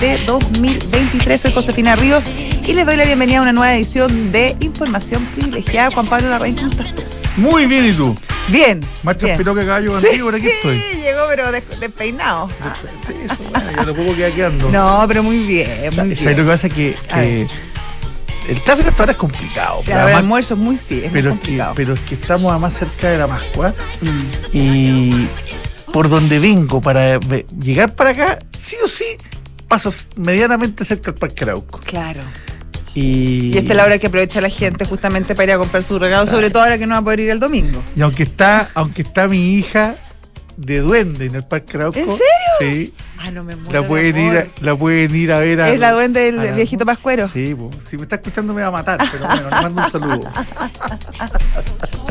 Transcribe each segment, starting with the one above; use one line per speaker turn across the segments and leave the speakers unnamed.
de 2023. Soy Josefina Ríos y les doy la bienvenida a una nueva edición de Información Privilegiada. Juan Pablo Larraín, ¿cómo estás tú?
Muy bien, ¿y tú?
Bien.
Más
bien.
transpirado que caballo
Sí,
contigo, por aquí estoy.
llegó pero des- despeinado.
Sí, eso, bueno, no puedo quedar quedando.
No, pero muy bien, muy
¿Sabes lo que pasa? Que, que el tráfico hasta ahora es complicado.
De
además-
almuerzo es muy, sí, es muy
pero, es que,
complicado.
pero es que estamos además cerca de la Pascua
Mm.
y por donde vengo para llegar para acá, sí o sí, paso medianamente cerca del Parque Arauco.
Claro.
Y,
Y esta es la hora que aprovecha la gente justamente para ir a comprar su regalo, sobre todo ahora que no va a poder ir el domingo.
y aunque está, aunque está mi hija de duende en el Parque Arauco.
¿En serio?
Sí.
Ah, no me muero
La
de
pueden, ir a, la pueden ir a ver a.
Es la duende del
a
viejito pascuero.
Sí, si me está escuchando me va a matar, pero bueno, le mando un saludo.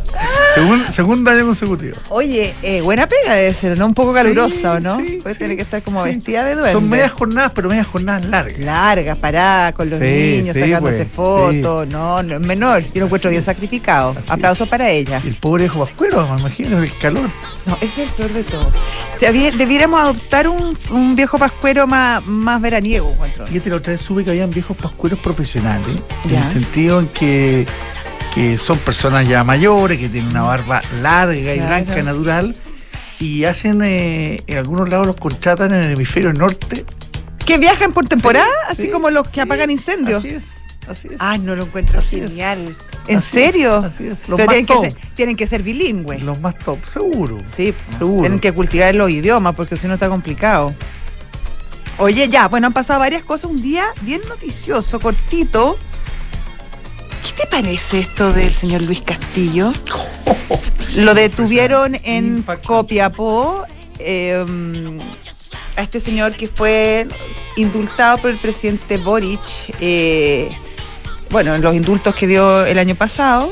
Segun- segundo año consecutivo.
Oye, eh, buena pega debe ser, ¿no? Un poco calurosa, ¿o no?
Sí,
Puede
sí,
tener que estar como vestida de duende.
Son medias jornadas, pero medias jornadas largas.
largas, paradas con los niños, sacándose
pues,
fotos. No, no es menor. Yo lo encuentro bien sacrificado. Aplausos para ella.
Y el pobre viejo pascuero, me imagino, el calor.
No, ese es el peor de todo. Debi- Debiéramos adoptar un, un viejo pascuero más, más veraniego, encuentro.
Fíjate, la otra vez supe que habían viejos pascueros profesionales, en el sentido en que, que son personas ya mayores, que tienen una barba larga y
Claro.
blanca natural, y hacen, eh, en algunos lados los contratan en el hemisferio norte.
Que viajan por temporada, así
Sí,
como los que apagan incendios.
Así es, así es.
Ay, no lo encuentro
Así es.
genial. ¿En
Así
serio?
es, así es. Los
Pero
más
tienen que, ser, tienen que ser bilingües.
Los más top, seguro.
Sí,
Seguro.
tienen que cultivar los idiomas porque si no está complicado. Oye, ya, bueno, han pasado varias cosas. Un día bien noticioso, cortito. ¿Qué te parece esto del señor Luis Castillo? Lo detuvieron en. Copiapó. eh, a este señor que fue indultado por el presidente Boric. eh, bueno, en los indultos que dio el año pasado.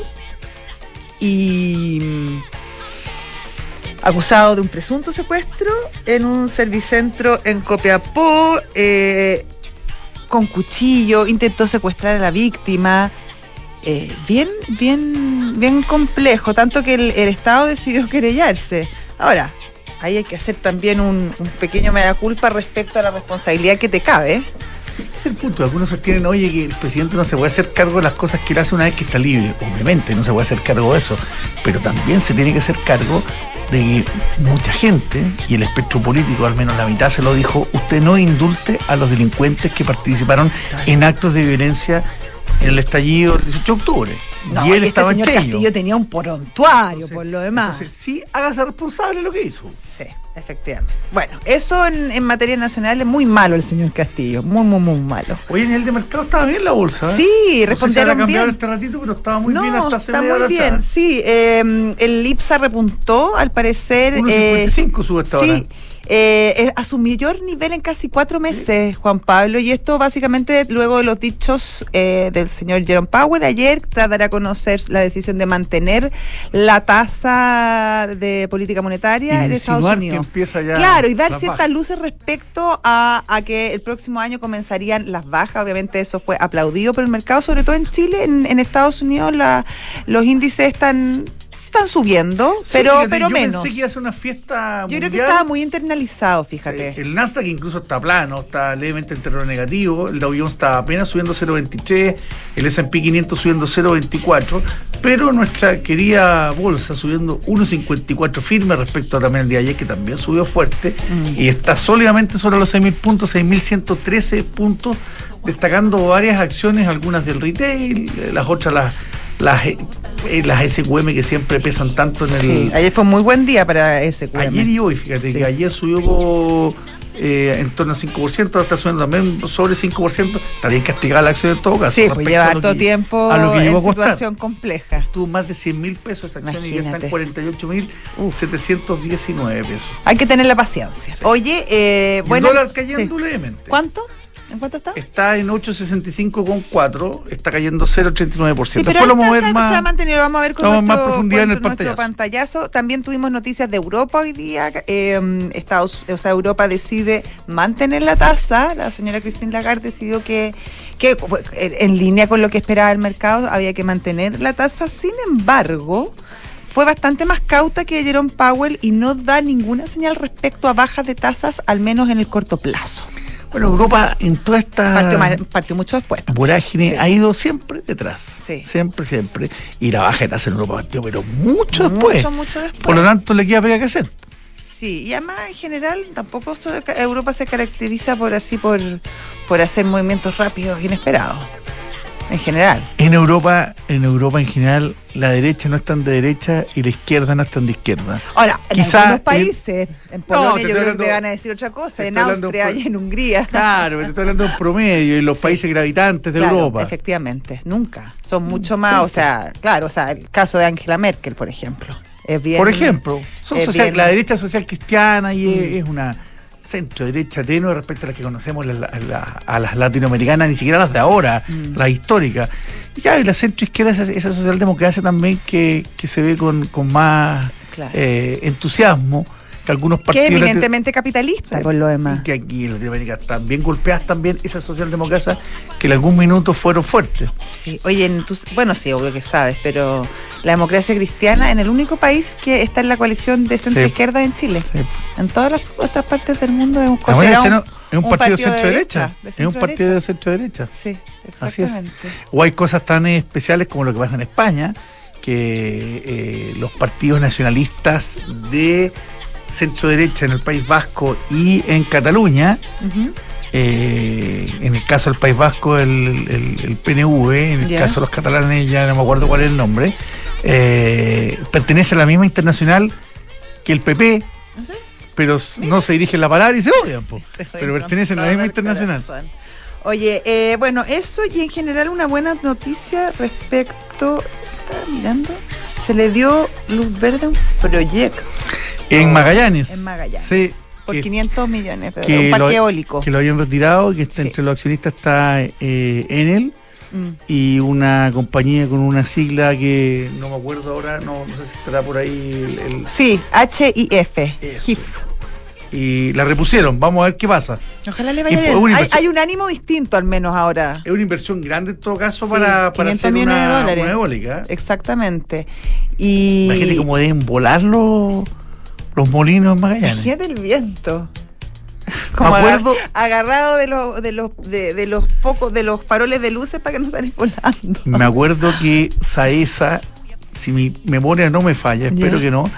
Y mm, acusado de un presunto secuestro en un servicentro en Copiapó, eh, con cuchillo, intentó secuestrar a la víctima. Eh, bien, bien, bien complejo, tanto que el, Estado decidió querellarse. Ahora, ahí hay que hacer también un, un pequeño mea culpa respecto a la responsabilidad que te cabe.
Es el punto. Algunos sostienen, oye, que el presidente no se puede hacer cargo de las cosas que él hace una vez que está libre. Obviamente, no se puede hacer cargo de eso. Pero también se tiene que hacer cargo de que mucha gente, y el espectro político, al menos la mitad se lo dijo, usted no indulte a los delincuentes que participaron en actos de violencia en el estallido del 18 de octubre.
No,
y él
este
estaba en
señor
Cheño.
Castillo tenía un porontuario
Entonces-
por lo demás.
Entonces, sí, hágase responsable de lo que hizo.
Sí, efectivamente. Bueno, eso en, en materia nacional es muy malo el señor Castillo, muy, muy, muy malo.
Oye, en el de mercado estaba bien la bolsa. ¿eh?
Sí,
No sé si
respondieron
cambiado
bien.
este ratito, pero estaba muy
no,
bien hasta hace
está
media
muy
hora
bien.
atrás.
Sí, eh, el IPSA repuntó, al parecer. eh,
1.55 sube hasta ahora.
Sí, eh, eh, a su mayor nivel en casi cuatro meses, Juan Pablo, y esto básicamente luego de los dichos eh, del señor Jerome Powell ayer, tras dar a conocer la decisión de mantener la tasa de política monetaria
Y
de Estados Unidos.
ya
Claro, y dar ciertas
bajas.
luces respecto a, a que el próximo año comenzarían las bajas. Obviamente eso fue aplaudido por el mercado, sobre todo en Chile, en, en Estados Unidos la- los índices están, están subiendo,
Sí,
pero,
fíjate,
pero
yo
menos.
Pensé que iba a ser una fiesta
Yo creo que estaba muy internalizado, fíjate.
Eh, El Nasdaq incluso está plano, está levemente en terreno negativo, el Dow Jones está apenas subiendo 0.23, el S&P 500 subiendo 0.24, pero nuestra querida bolsa subiendo 1.54 firme respecto a también el día de ayer que también subió fuerte
Mm.
y está sólidamente sobre los 6.000 puntos, 6.113 puntos, destacando varias acciones, algunas del retail, eh, las otras las las, eh, las SQM que siempre pesan tanto en el,
Sí, ayer fue muy buen día para ese
Ayer y hoy, fíjate
Sí.
que ayer subió eh, en torno a 5%, ahora está subiendo también sobre 5%. Está bien castigada la acción en todo caso.
Sí, pues lleva harto tiempo
a lo que
en situación compleja.
Tuvo más de 100 mil pesos esa acción y ya está
Imagínate.
en 48 mil 719 pesos.
Hay que tener la paciencia. Oye, eh, bueno.
el dólar cayendo levemente.
¿Cuánto? ¿En cuánto está?
Está en 865,4, está cayendo 0,89%.
Sí, pero
lo vamos a
ahorita
ver
se,
más.
se ha mantenido, vamos a ver con
Vamos
nuestro,
más profundidad en el
con nuestro pantallazo. También tuvimos noticias de Europa hoy día. eh, Estados, o sea, Europa decide mantener la tasa. La señora Christine Lagarde decidió que, que en línea con lo que esperaba el mercado había que mantener la tasa. Sin embargo, fue bastante más cauta que Jerome Powell y no da ninguna señal respecto a bajas de tasas, al menos en el corto plazo.
Bueno, Europa en toda esta
Partió, mucho después.
vorágine
Sí.
ha ido siempre detrás.
Sí.
Siempre, siempre. Y la baja de tasa en Europa partió, pero mucho después.
Mucho, mucho después.
Por lo tanto, le queda pega que hacer.
Sí, y además en general tampoco Europa se caracteriza por así por, por hacer movimientos rápidos, inesperados. En general.
En Europa, en Europa en general, la derecha no es tan de derecha y la izquierda no es tan de izquierda.
Ahora, en
Quizá
algunos
en-
países, en
te
Polonia
estoy
yo creo
hablando-
que te van a decir otra cosa,
te
en Austria y en Hungría.
Claro, pero estoy hablando de un promedio y los países gravitantes de
Claro,
Europa.
Efectivamente, nunca. Son mucho más, o sea, claro, o sea, el caso de Angela Merkel, por ejemplo. Es bien.
Por ejemplo, son
es
social-
bien-
la derecha social cristiana y es,
Mm.
es una centro derecha tenue respecto a las que conocemos la- la- la- a las latinoamericanas, ni siquiera las de ahora,
Mm.
las históricas. Y ya, y la centro izquierda es esa, esa socialdemocracia también que, que se ve con, con más
Claro.
eh, entusiasmo que algunos
que es
partidos. lati-
eminentemente capitalista, por lo demás.
y que aquí en Latinoamérica están bien golpeadas también esas socialdemocracias que en algún minuto fueron fuertes.
Sí, oye, bueno, sí, obvio que sabes, pero la democracia cristiana en el único país que está en la coalición de centro-izquierda en Chile.
Sí.
En todas las otras partes del mundo es un, considerado
es que un,
un
partido,
partido de
centro-derecha.
derecha, de
Es un partido de
centro-derecha. Sí,
Así es.
exactamente.
O hay cosas tan especiales como lo que pasa en España, que eh, los partidos nacionalistas de centro derecha en el País Vasco y en Cataluña, eh, en el caso del País Vasco el, el- el PNV, en el caso de los catalanes ya no me acuerdo cuál es el nombre, eh, pertenece a la misma internacional que el PP,
¿No sé?
pero no se dirigen la palabra y se odian, po.
Se joden
pero pertenecen a la misma internacional.
corazón. Oye, eh, bueno, eso y en general una buena noticia respecto. Estaba mirando. Se le dio luz verde a un proyecto
En Magallanes.
en Magallanes.
Sí,
por
que-
500 millones de dólares. Un parque
lo-
eólico.
que lo habían retirado, que está
Sí.
entre los accionistas está eh, Enel
Mm.
y una compañía con una sigla que no me acuerdo ahora, no, no sé si estará por ahí el- el-
Sí, HIF. HIF.
y la repusieron, vamos a ver qué pasa.
Ojalá le vaya bien.
una
Hay, hay un ánimo distinto al menos ahora.
Es una inversión grande en todo caso
Sí,
para, para
500
hacer
millones de
una, una eólica.
Exactamente. Y
Imagínate cómo deben volar los, molinos en Magallanes.
Imagínate el viento. Como
Me acuerdo-
agar- agarrado de los, de los, de, de los focos, de los faroles de luces para que no salgan volando.
Me acuerdo que Saesa, si mi memoria no me falla, espero que no,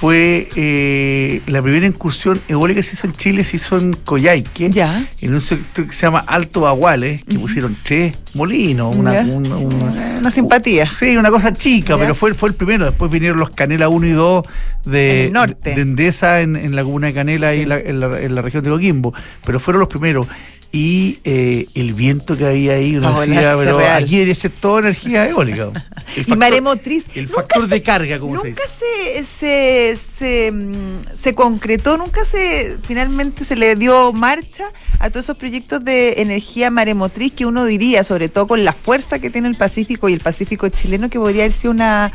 fue eh, la primera incursión eólica que se hizo en Chile, se hizo en Coyhaique,
Ya.
en un sector que se llama Alto Baguales, que pusieron tres molinos, una,
simpatía.
Sí, una cosa chica,
Ya.
pero fue, fue el primero. Después vinieron los Canela 1 y 2 de,
En norte.
de Endesa, en, en la comuna de Canela,
Sí.
y la- en, la, en la región de Coquimbo. Pero fueron los primeros. Y eh, el viento que había ahí, uno decía, pero
real.
aquí debería ser toda energía eólica. El
y maremotriz.
El factor
se-
de carga, como se
Nunca
dice.
se, se, mm, se concretó, nunca se finalmente se le dio marcha a todos esos proyectos de energía maremotriz que uno diría, sobre todo con la fuerza que tiene el Pacífico y el Pacífico chileno, que podría haber sido una,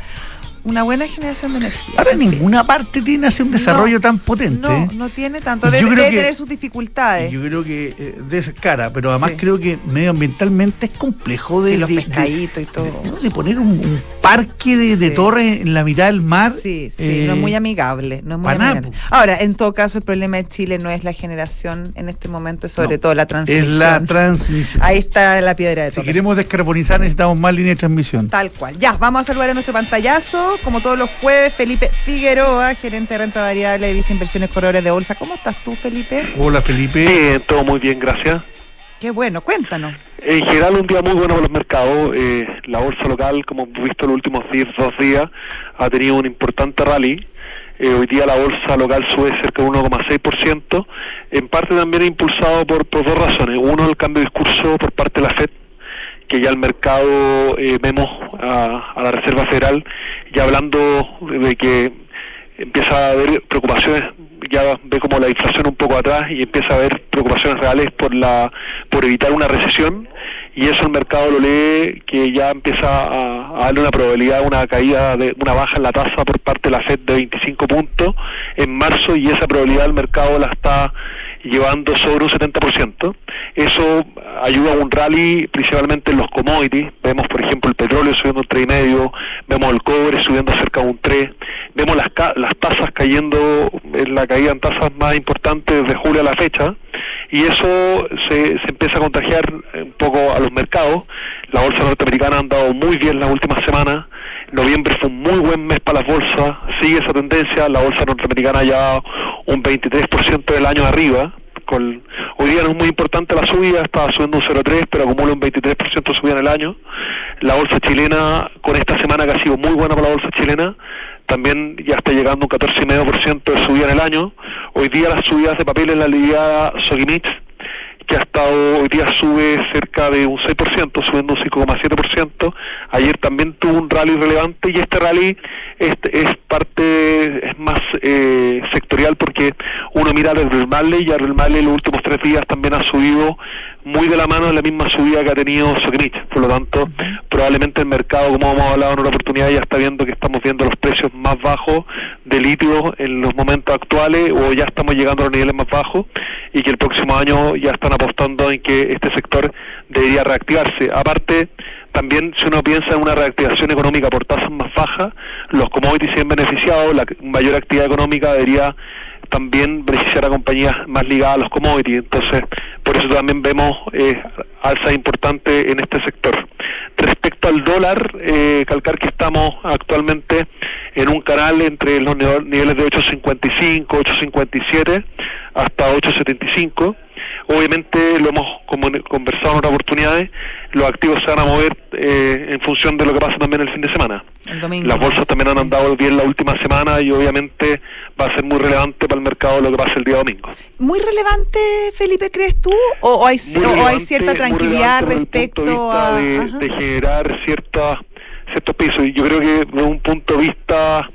una buena generación de energía.
Ahora ninguna parte tiene así un desarrollo
No,
tan potente.
No, no tiene tanto. Debe, debe
que-
tener sus dificultades.
Yo creo que eh, de esa cara, pero además
Sí.
creo que medioambientalmente es complejo de,
Sí, los
de- de-
pescaditos y todo.
de, poner un, un parque de,
Sí.
torres en la mitad del mar.
Sí, sí,
eh,
no es muy amigable. No es muy amigable. Ahora, en todo caso, el problema de Chile no es la generación en este momento, es sobre
No,
todo la
Es
transmisión.
la transmisión.
Ahí está la piedra de
si
toque.
queremos descarbonizar necesitamos más líneas de transmisión.
Tal cual. Ya, vamos a saludar a nuestro pantallazo, como todos los jueves, Felipe Figueroa, gerente de renta variable de Visa Inversiones Corredores de Bolsa. ¿Cómo estás tú, Felipe?
Hola Felipe.
Bien, todo muy bien, gracias.
Qué bueno, cuéntanos.
En general, un día muy bueno para los mercados. Eh, la bolsa local, como hemos visto los últimos 10, dos días, ha tenido un importante rally. Eh, hoy día la bolsa local sube cerca de 1,6%, en parte también impulsado por, por dos razones. Uno, el cambio de discurso por parte de la FED, que ya el mercado eh, vemos a, a la Reserva Federal ya hablando de que empieza a haber preocupaciones, ya ve como la inflación un poco atrás y empieza a haber preocupaciones reales por la por evitar una recesión. Y eso el mercado lo lee que ya empieza a, a darle una probabilidad, una caída de una baja en la tasa por parte de la Fed de 25 puntos en marzo y esa probabilidad el mercado la está llevando sobre un 70%. Eso ayuda a un rally principalmente en los commodities. Vemos, por ejemplo, el petróleo subiendo un 3,5, vemos el cobre subiendo cerca de un 3, vemos las, las tasas cayendo en la caída en tasas más importantes desde julio a la fecha y eso se, se empieza a contagiar un poco a los mercados. La bolsa norteamericana ha andado muy bien las últimas semanas. Noviembre fue un muy buen mes para las bolsas. Sigue esa tendencia. La bolsa norteamericana ya un 23% del año arriba. Con, hoy día no es muy importante la subida, estaba subiendo un 0,3, pero acumula un 23% de subida en el año. La bolsa chilena, con esta semana que ha sido muy buena para la bolsa chilena, también ya está llegando un 14,5% de subida en el año. Hoy día las subidas de papel en la lidiada Sogimich, que ha estado, hoy día sube cerca de un 6%, subiendo un 5,7%. Ayer también tuvo un rally relevante y este rally es, es parte, es más eh, sectorial porque uno mira al Real Malley y el Malley los últimos tres días también ha subido muy de la mano de la misma subida que ha tenido Sokimich. Por lo tanto, probablemente el mercado, como hemos hablado en una oportunidad, ya está viendo que estamos viendo los precios más bajos de litio en los momentos actuales o ya estamos llegando a los niveles más bajos y que el próximo año ya están apostando en que este sector debería reactivarse. Aparte, también si uno piensa en una reactivación económica por tasas más bajas, los commodities se han beneficiado, la mayor actividad económica debería también beneficiar a compañías más ligadas a los commodities. Entonces, por eso también vemos eh, alza importante en este sector. Respecto al dólar, eh, calcar que estamos actualmente en un canal entre los niveles de 8.55, 8.57 hasta 8.75 Obviamente lo hemos conversado en otras oportunidades, los activos se van a mover eh, en función de lo que pasa también el fin de semana. Las bolsas también han andado bien la última semana y obviamente va a ser muy relevante para el mercado lo que pasa el día domingo.
¿Muy relevante, Felipe, crees tú? ¿O, hay, hay, cierta tranquilidad respecto
a... De, de generar ciertas ciertos pisos. Y yo creo que desde un punto de vista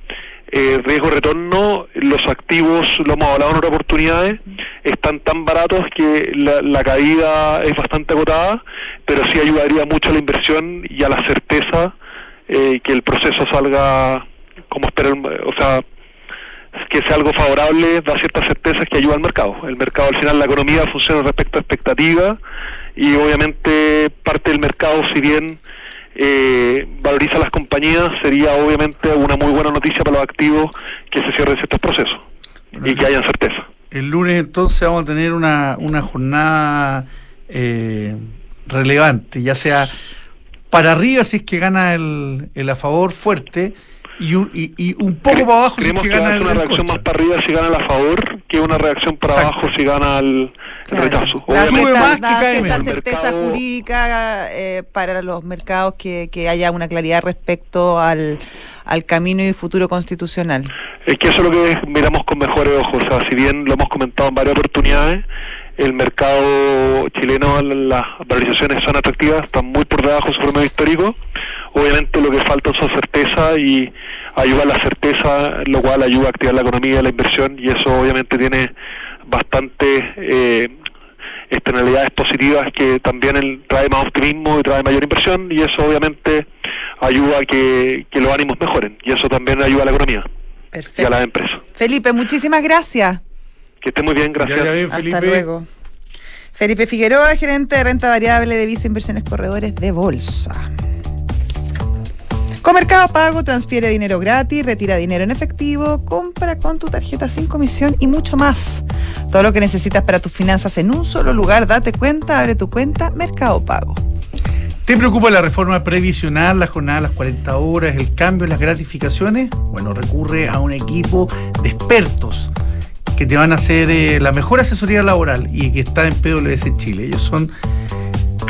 eh, riesgo-retorno, los activos, lo hemos hablado en otras oportunidades, están tan baratos que la, caída es bastante agotada, pero sí ayudaría mucho a la inversión y a la certeza eh, que el proceso salga como esperan, o sea, que sea algo favorable, da ciertas certezas que ayuda al mercado. El mercado al final, la economía funciona respecto a expectativas y obviamente parte del mercado, si bien eh, valoriza las compañías, sería obviamente una muy buena noticia para los activos que se cierren ciertos procesos y que hayan certeza.
El lunes entonces vamos a tener una, una jornada eh, relevante, ya sea para arriba si es que gana el, el a favor fuerte y un, y, un poco para abajo si es que, gana
una reacción más para arriba si gana el a favor que una reacción para abajo si gana el, rechazo.
Da cierta, certeza jurídica eh, para los mercados que, que haya una claridad respecto al, al camino y futuro constitucional.
Es que eso es lo que miramos con mejores ojos. O sea, si bien lo hemos comentado en varias oportunidades, el mercado chileno, las valorizaciones son atractivas, están muy por debajo de su promedio histórico. Obviamente lo que falta son certeza y ayuda a la certeza, lo cual ayuda a activar la economía, la inversión y eso obviamente tiene bastante eh, externalidades positivas que también trae más optimismo y trae mayor inversión y eso obviamente ayuda a que, los ánimos mejoren y eso también ayuda a la economía y a las empresas.
Felipe, muchísimas gracias.
Que esté muy bien, gracias.
Hasta luego. Felipe Figueroa, gerente de renta variable de Visa Inversiones Corredores de Bolsa. Con Mercado Pago transfiere dinero gratis, retira dinero en efectivo, compra con tu tarjeta sin comisión y mucho más. Todo lo que necesitas para tus finanzas en un solo lugar, date cuenta, abre tu cuenta Mercado Pago.
¿Te preocupa la reforma previsional, la jornada las 40 horas, el cambio las gratificaciones? Bueno, recurre a un equipo de expertos que te van a hacer eh, la mejor asesoría laboral y que está en PwC Chile. Ellos son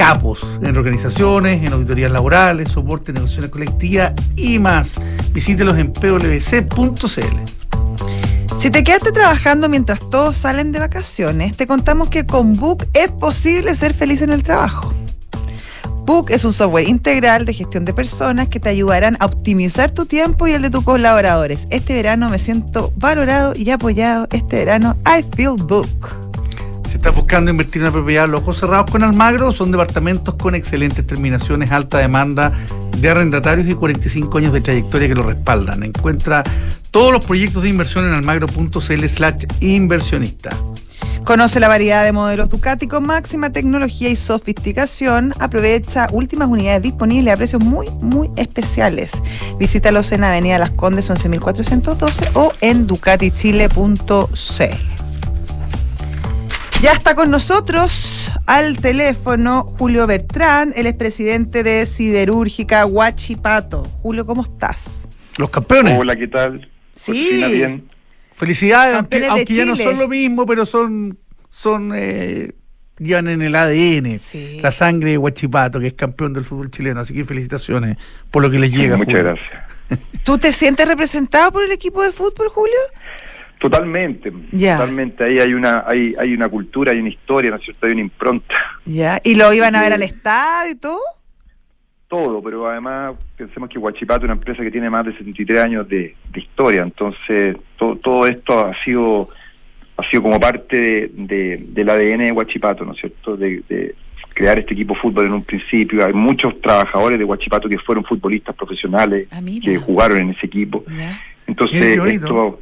capos en organizaciones, en auditorías laborales, soporte, negociaciones colectivas y más. Visítelos en pwc.cl.
Si te quedaste trabajando mientras todos salen de vacaciones, te contamos que con Book es posible ser feliz en el trabajo. Book es un software integral de gestión de personas que te ayudarán a optimizar tu tiempo y el de tus colaboradores. Este verano me siento valorado y apoyado. Este verano I feel Book.
Si estás buscando invertir en una propiedad los ojos cerrados con Almagro, son departamentos con excelentes terminaciones, alta demanda de arrendatarios y 45 años de trayectoria que lo respaldan. Encuentra todos los proyectos de inversión en almagro.cl slash inversionista.
Conoce la variedad de modelos Ducati con máxima tecnología y sofisticación. Aprovecha últimas unidades disponibles a precios muy, muy especiales. Visítalos en Avenida Las Condes 11412 o en ducatichile.cl. Ya está con nosotros al teléfono Julio Bertrán, el expresidente de Siderúrgica Huachipato. Julio, ¿cómo estás?
Los campeones.
Hola, ¿qué tal?
Sí.
bien.
Felicidades, aunque,
Campeones de
aunque ya no son lo mismo, pero son, son eh, llevan en el ADN
Sí.
la sangre de Huachipato, que es campeón del fútbol chileno. Así que felicitaciones por lo que les llega.
Muchas
Julio.
gracias.
¿Tú te sientes representado por el equipo de fútbol, Julio?
Totalmente, totalmente. Ahí hay una, hay, hay una cultura, hay una historia, ¿no es cierto? Hay una impronta,
Ya. ¿Y lo iban a ver al estadio y todo?
todo. Pero además pensemos que Huachipato es una empresa que tiene más de 73 años de, de historia. Entonces todo, todo esto ha sido, ha sido como parte de, de- del ADN de Huachipato, ¿no es cierto? De, de crear este equipo de fútbol en un principio. Hay muchos trabajadores de Huachipato que fueron futbolistas profesionales,
Ah,
que jugaron en ese equipo. Entonces, esto,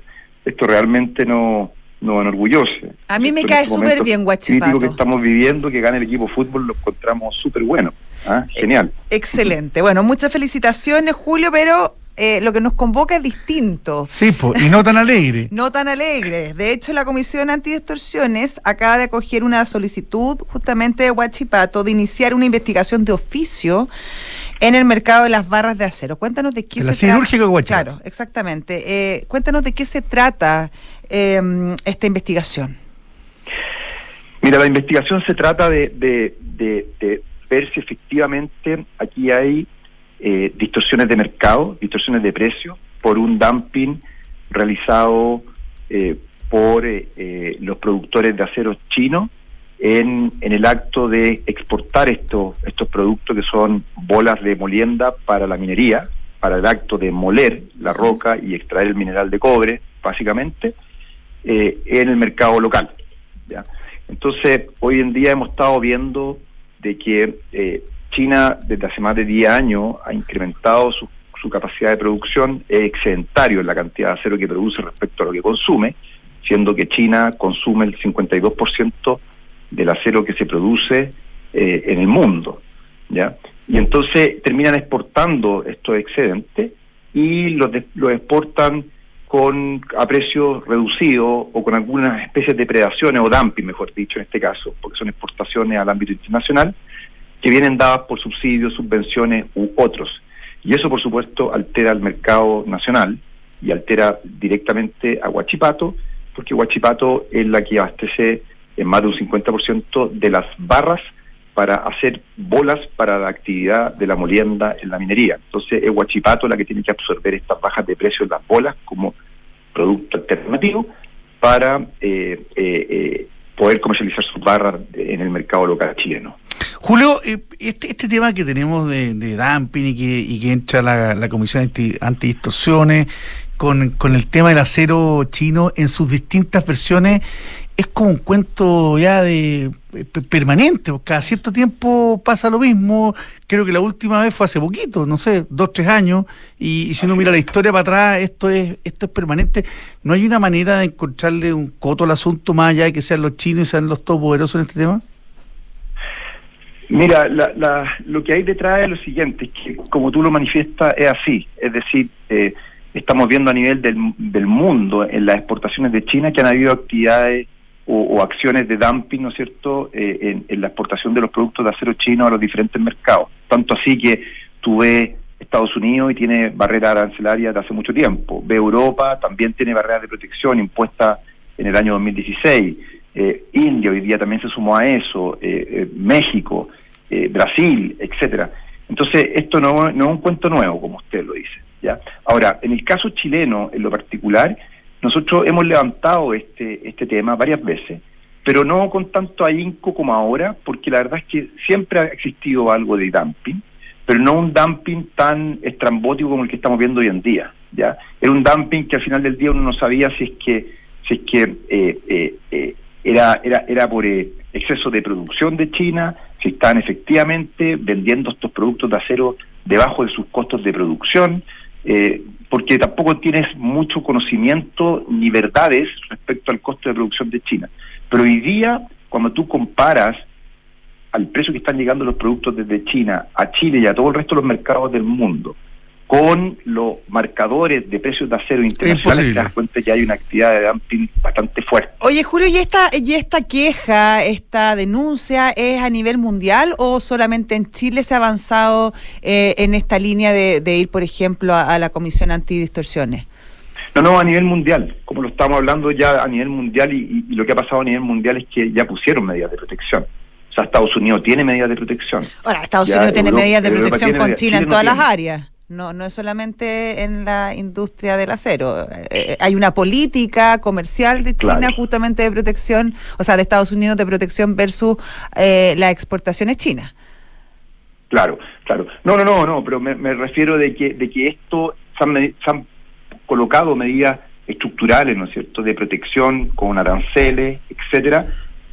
esto realmente no, nos enorgullece.
A mí me cae
estos
súper bien
crítico
Huachipato.
que estamos viviendo, que gane el equipo de fútbol, lo encontramos súper bueno. ¿ah? Genial.
Excelente. Bueno, muchas felicitaciones, Julio, pero eh, lo que nos convoca es distinto.
Sí, po, y no tan alegre.
No tan alegres. De hecho, la Comisión Antidistorsiones acaba de acoger una solicitud justamente de Huachipato de iniciar una investigación de oficio en el mercado de las barras de acero. Cuéntanos de qué
De la
se trata.
Huachipato.
Claro, exactamente. Eh, cuéntanos de qué se trata eh, esta investigación.
Mira, la investigación se trata de, de- de- de ver si efectivamente aquí hay eh, distorsiones de mercado, distorsiones de precio, por un dumping realizado eh, por eh, eh, los productores de acero chinos en, el acto de exportar estos, estos productos que son bolas de molienda para la minería, para el acto de moler la roca y extraer el mineral de cobre, básicamente, eh, en el mercado local. ¿ya? Entonces, hoy en día hemos estado viendo de que eh, China desde hace más de 10 años ha incrementado su, su capacidad de producción, es excedentario en la cantidad de acero que produce respecto a lo que consume, siendo que China consume el 52% del acero que se produce eh, en el mundo. ¿ya? Y entonces terminan exportando estos excedentes y los, de- los exportan con a precios reducidos o con algunas especies de predaciones o dumping, mejor dicho, en este caso, porque son exportaciones al ámbito internacional que vienen dadas por subsidios, subvenciones u otros. Y eso, por supuesto, altera el mercado nacional y altera directamente a Huachipato, porque Huachipato es la que abastece en más de un 50% de las barras para hacer bolas para la actividad de la molienda en la minería. Entonces es Huachipato la que tiene que absorber estas bajas de precio en las bolas como producto alternativo para eh, eh, eh, poder comercializar sus barras en el mercado local chileno.
Julio, eh, este, este tema que tenemos de, de dumping y que, y que entra la, Comisión anti, Antidistorsiones con, con el tema del acero chino en sus distintas versiones es como un cuento ya de permanente, porque cada cierto tiempo pasa lo mismo. Creo que la última vez fue hace poquito, no sé, dos, tres años, y, si uno mira la historia para atrás, esto es, esto es permanente. ¿No hay una manera de encontrarle un coto al asunto más allá de que sean los chinos y sean los todopoderosos en este tema?
Mira, la, la- lo que hay detrás es lo siguiente, que como tú lo manifiestas es así, es decir, eh, estamos viendo a nivel del, del mundo en las exportaciones de China que han habido actividades o, acciones de dumping, ¿no es cierto?, eh, en, en la exportación de los productos de acero chino a los diferentes mercados. Tanto así que tú ves Estados Unidos y tiene barreras arancelarias de hace mucho tiempo. Ve Europa, también tiene barreras de protección impuestas en el año 2016. Eh, India hoy día también se sumó a eso, eh, eh, México, eh, Brasil, etcétera. Entonces, esto no, no es un cuento nuevo, como usted lo dice. ¿ya? Ahora, en el caso chileno, en lo particular, nosotros hemos levantado este, este tema varias veces, pero no con tanto ahínco como ahora, porque la verdad es que siempre ha existido algo de dumping, pero no un dumping tan estrambótico como el que estamos viendo hoy en día. ¿ya? Era un dumping que al final del día uno no sabía si es que, si es que eh, eh, eh, era, era, era por eh, exceso de producción de China, si estaban efectivamente vendiendo estos productos de acero debajo de sus costos de producción, eh, porque tampoco tienes mucho conocimiento ni verdades respecto al costo de producción de China. Pero hoy día, cuando tú comparas al precio que están llegando los productos desde China a Chile y a todo el resto de los mercados del mundo, con los marcadores de precios de acero internacionales, te das cuenta que hay una actividad de dumping bastante fuerte.
Oye, Julio, ¿y esta, ¿y esta queja, esta denuncia es a nivel mundial o solamente en Chile se ha avanzado eh, en esta línea de, ir, por ejemplo, a, la Comisión Antidistorsiones?
No, no, a nivel mundial, como lo estamos hablando ya a nivel mundial y, lo que ha pasado a nivel mundial es que ya pusieron medidas de protección. O sea, Estados Unidos tiene medidas de protección.
Ahora, Estados Unidos tiene medidas de protección con China en todas las áreas. No, no es solamente en la industria del acero. Eh, eh, hay una política comercial de China justamente de protección, o sea, de Estados Unidos de protección versus eh, las exportaciones chinas.
Claro, claro. No, no, no, no, pero me, refiero de que, de que esto se han, colocado medidas estructurales, ¿no es cierto?, de protección con aranceles, etcétera.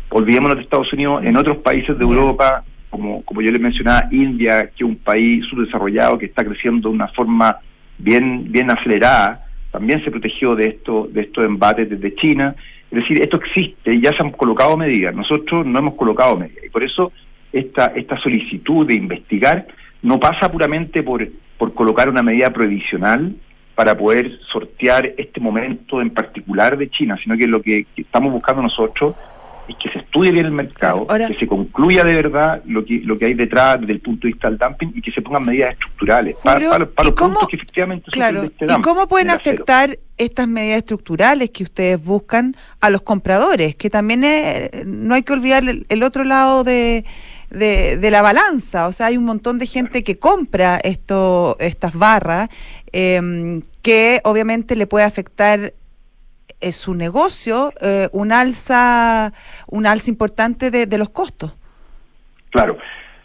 Olvidémonos de Estados Unidos, en otros países de Europa como, como yo les mencionaba, India, que es un país subdesarrollado que está creciendo de una forma bien, bien acelerada, también se protegió de esto, de estos embates desde China. Es decir, esto existe y ya se han colocado medidas. Nosotros no hemos colocado medidas. Y por eso esta, esta solicitud de investigar no pasa puramente por, por colocar una medida provisional para poder sortear este momento en particular de China, sino que lo que estamos buscando nosotros es que se estudie bien el mercado, que se concluya de verdad lo que lo que hay detrás desde el punto de vista del dumping y que se pongan medidas estructurales
para, los puntos que efectivamente claro, este ¿Y cómo pueden afectar estas medidas estructurales que ustedes buscan a los compradores? Que también no hay que olvidar el, otro lado de, de, la balanza. O sea, hay un montón de gente que compra esto, estas barras eh, que obviamente le puede afectar es su negocio eh, un alza un alza importante de, los costos.
Claro.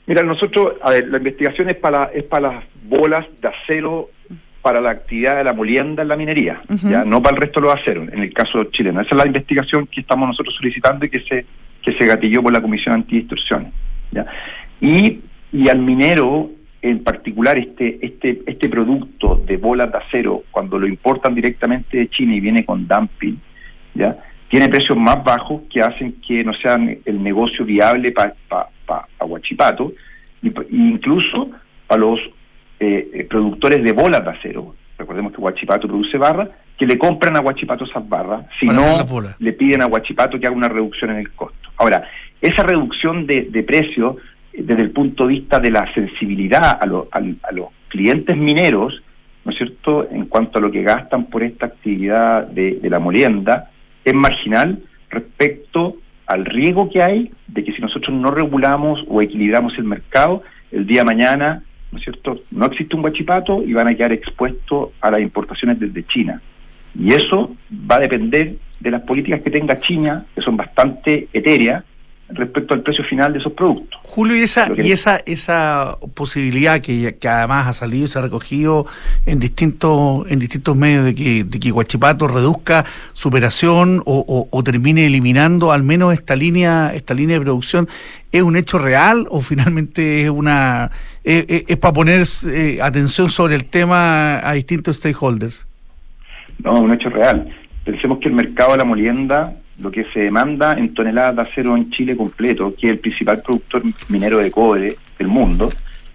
Mira, nosotros, a ver, la investigación es para, es para las bolas de acero para la actividad de la molienda en la minería, ya no para el resto de los aceros, en el caso chileno. Esa es la investigación que estamos nosotros solicitando y que se que se gatilló por la Comisión Antidistorsiones. ¿ya? Y, y al minero en particular este, este, este producto de bolas de acero, cuando lo importan directamente de China y viene con dumping, ¿ya? tiene precios más bajos que hacen que no sean el negocio viable para pa, pa, Huachipato, y, incluso para los eh, eh, productores de bolas de acero. Recordemos que Huachipato produce barras, que le compran a Huachipato esas barras, si no le piden a Huachipato que haga una reducción en el costo. Ahora, esa reducción de, de precio desde el punto de vista de la sensibilidad a, los clientes mineros, ¿no es cierto?, en cuanto a lo que gastan por esta actividad de, la molienda, es marginal respecto al riesgo que hay de que si nosotros no regulamos o equilibramos el mercado, el día de mañana, ¿no es cierto?, no existe un guachipato y van a quedar expuestos a las importaciones desde China. Y eso va a depender de las políticas que tenga China, que son bastante etéreas, respecto al precio final de esos productos.
Julio, y esa, y esa, esa posibilidad que, que, además ha salido y se ha recogido en distintos, en distintos medios de que, de que Guachipato reduzca su operación o, o, termine eliminando al menos esta línea, esta línea de producción, ¿es un hecho real o finalmente es una es, para poner eh, atención sobre el tema a distintos stakeholders?
No, un hecho real. Pensemos que el mercado de la molienda lo que se demanda en toneladas de acero en Chile completo, que es el principal productor minero de cobre del mundo,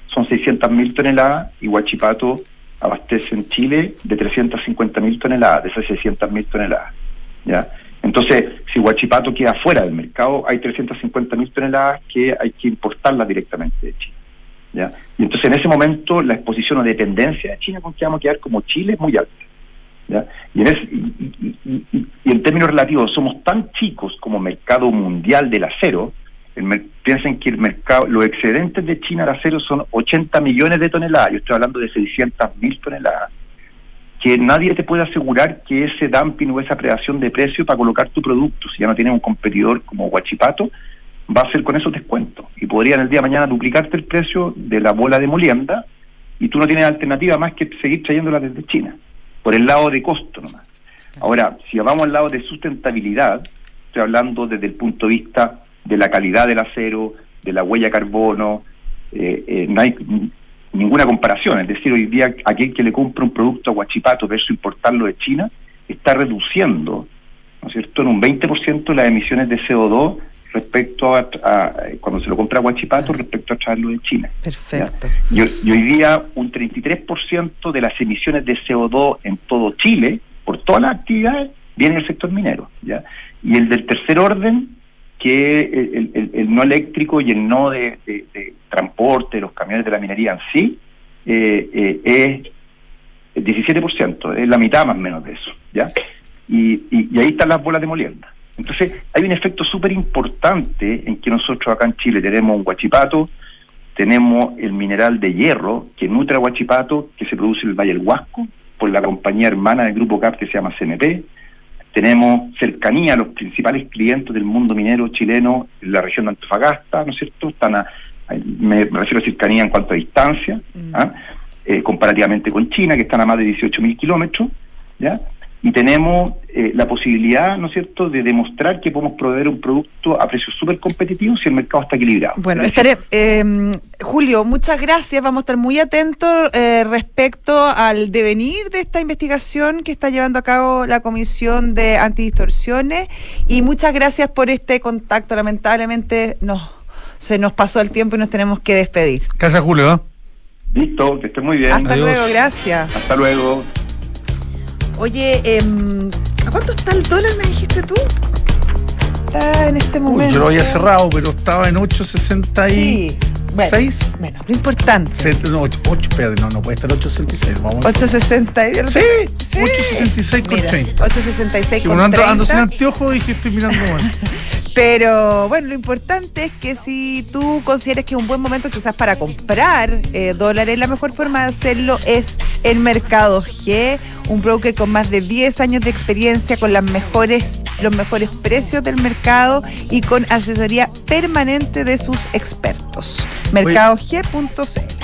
son 600.000 toneladas y Huachipato abastece en Chile de 350.000 toneladas, de esas 600.000 toneladas. ¿ya? Entonces, si Huachipato queda fuera del mercado, hay 350.000 toneladas que hay que importarlas directamente de Chile. ¿ya? Y entonces en ese momento la exposición o dependencia de China con que vamos a quedar como Chile es muy alta. Y, en términos relativos, somos tan chicos como mercado mundial del acero. piensen que el mercado, los excedentes de China de acero son 80 millones de toneladas. Yo estoy hablando de 600 mil toneladas. Que nadie te puede asegurar que ese dumping o esa predación de precio para colocar tu producto, si ya no tienes un competidor como Huachipato, va a ser con esos descuentos. Y podría en el día de mañana duplicarte el precio de la bola de molienda y tú no tienes alternativa más que seguir trayéndola desde China por el lado de costo nomás. Ahora, si vamos al lado de sustentabilidad, estoy hablando desde el punto de vista de la calidad del acero, de la huella carbono, eh, eh, no hay ninguna comparación. Es decir, hoy día aquel que le compra un producto a Guachipato versus importarlo de China está reduciendo ¿no es cierto?, en un 20% las emisiones de CO2 respecto a, cuando se lo compra a Huachipato respecto a traerlo de China.
Perfecto.
Y, hoy día un 33% de las emisiones de CO2 en todo Chile, por todas las actividades, viene del sector minero. ¿ya? Y el del tercer orden, que el, el, no eléctrico y el no de, transporte, los camiones de la minería en sí, eh, eh, es 17%, es la mitad más o menos de eso. ¿ya? Y, y ahí están las bolas de molienda. Entonces, hay un efecto súper importante en que nosotros acá en Chile tenemos un guachipato, tenemos el mineral de hierro que nutre a guachipato, que se produce en el Valle del Huasco, por la compañía hermana del Grupo CAP que se llama CMP. Tenemos cercanía a los principales clientes del mundo minero chileno en la región de Antofagasta, ¿no es cierto? Están a, me, refiero a cercanía en cuanto a distancia, mm. ¿ah? eh, comparativamente con China, que están a más de 18.000 kilómetros, ¿ya? Y tenemos eh, la posibilidad, ¿no es cierto?, de demostrar que podemos proveer un producto a precios súper competitivos si el mercado está equilibrado.
Bueno, estaré, em, Julio, muchas gracias. Vamos a estar muy atentos eh, respecto al devenir de esta investigación que está llevando a cabo la Comisión de Antidistorsiones y muchas gracias por este contacto. Lamentablemente no, se nos pasó el tiempo y nos tenemos que despedir.
Gracias, Julio.
Listo, que esté muy bien.
Hasta luego, gracias.
Hasta luego.
Oye, eh, ¿a cuánto está el dólar, me dijiste tú? Está en este momento.
yo lo había cerrado, pero estaba en 8.66. Sí.
Bueno, bueno, lo importante.
no, 8, espérate, no, no puede estar 866.
Vamos 866.
Sí, sí, 866 con 30.
866
con
ando, 30.
ando sin anteojo y dije estoy mirando mal.
Pero bueno, lo importante es que si tú consideres que es un buen momento quizás para comprar eh, dólares, la mejor forma de hacerlo es en Mercado G, un broker con más de 10 años de experiencia, con las mejores, los mejores precios del mercado y con asesoría permanente de sus expertos. Mercadog.cl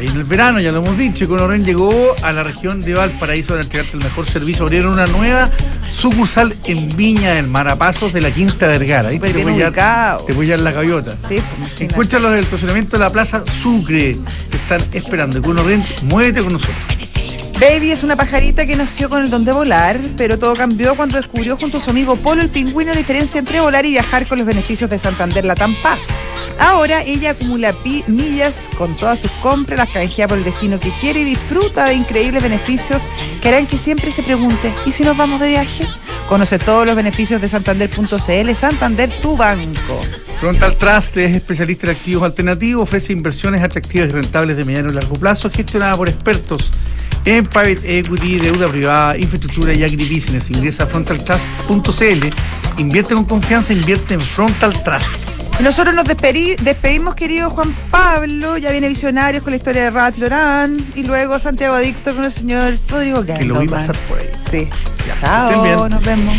en el verano, ya lo hemos dicho, Conorren llegó a la región de Valparaíso para entregarte el mejor servicio. Abrieron una nueva sucursal en Viña del Mar, a pasos de la Quinta Vergara. Ahí te voy, a, te voy a dar la gaviota. Sí, pues, Encuéntralos en el estacionamiento de la Plaza Sucre. Te están esperando. Conorren, muévete con nosotros.
Baby es una pajarita que nació con el don de volar, pero todo cambió cuando descubrió junto a su amigo Polo el pingüino la diferencia entre volar y viajar con los beneficios de Santander Latam Paz. Ahora ella acumula millas con todas sus compras, las canjea por el destino que quiere y disfruta de increíbles beneficios que harán que siempre se pregunte, ¿y si nos vamos de viaje? Conoce todos los beneficios de Santander.cl, Santander, tu banco.
Frontal Trust es especialista en activos alternativos, ofrece inversiones atractivas y rentables de mediano y largo plazo, gestionada por expertos en Private Equity, deuda privada, infraestructura y agribusiness. Ingresa a frontaltrust.cl, invierte con confianza, invierte en Frontal Trust.
Nosotros nos despedimos, querido Juan Pablo. Ya viene Visionarios con la historia de Ralph Lauren. Y luego Santiago Adicto con el señor Rodrigo Gálvez.
Que lo vi pasar por ahí.
Sí. Chao, nos vemos.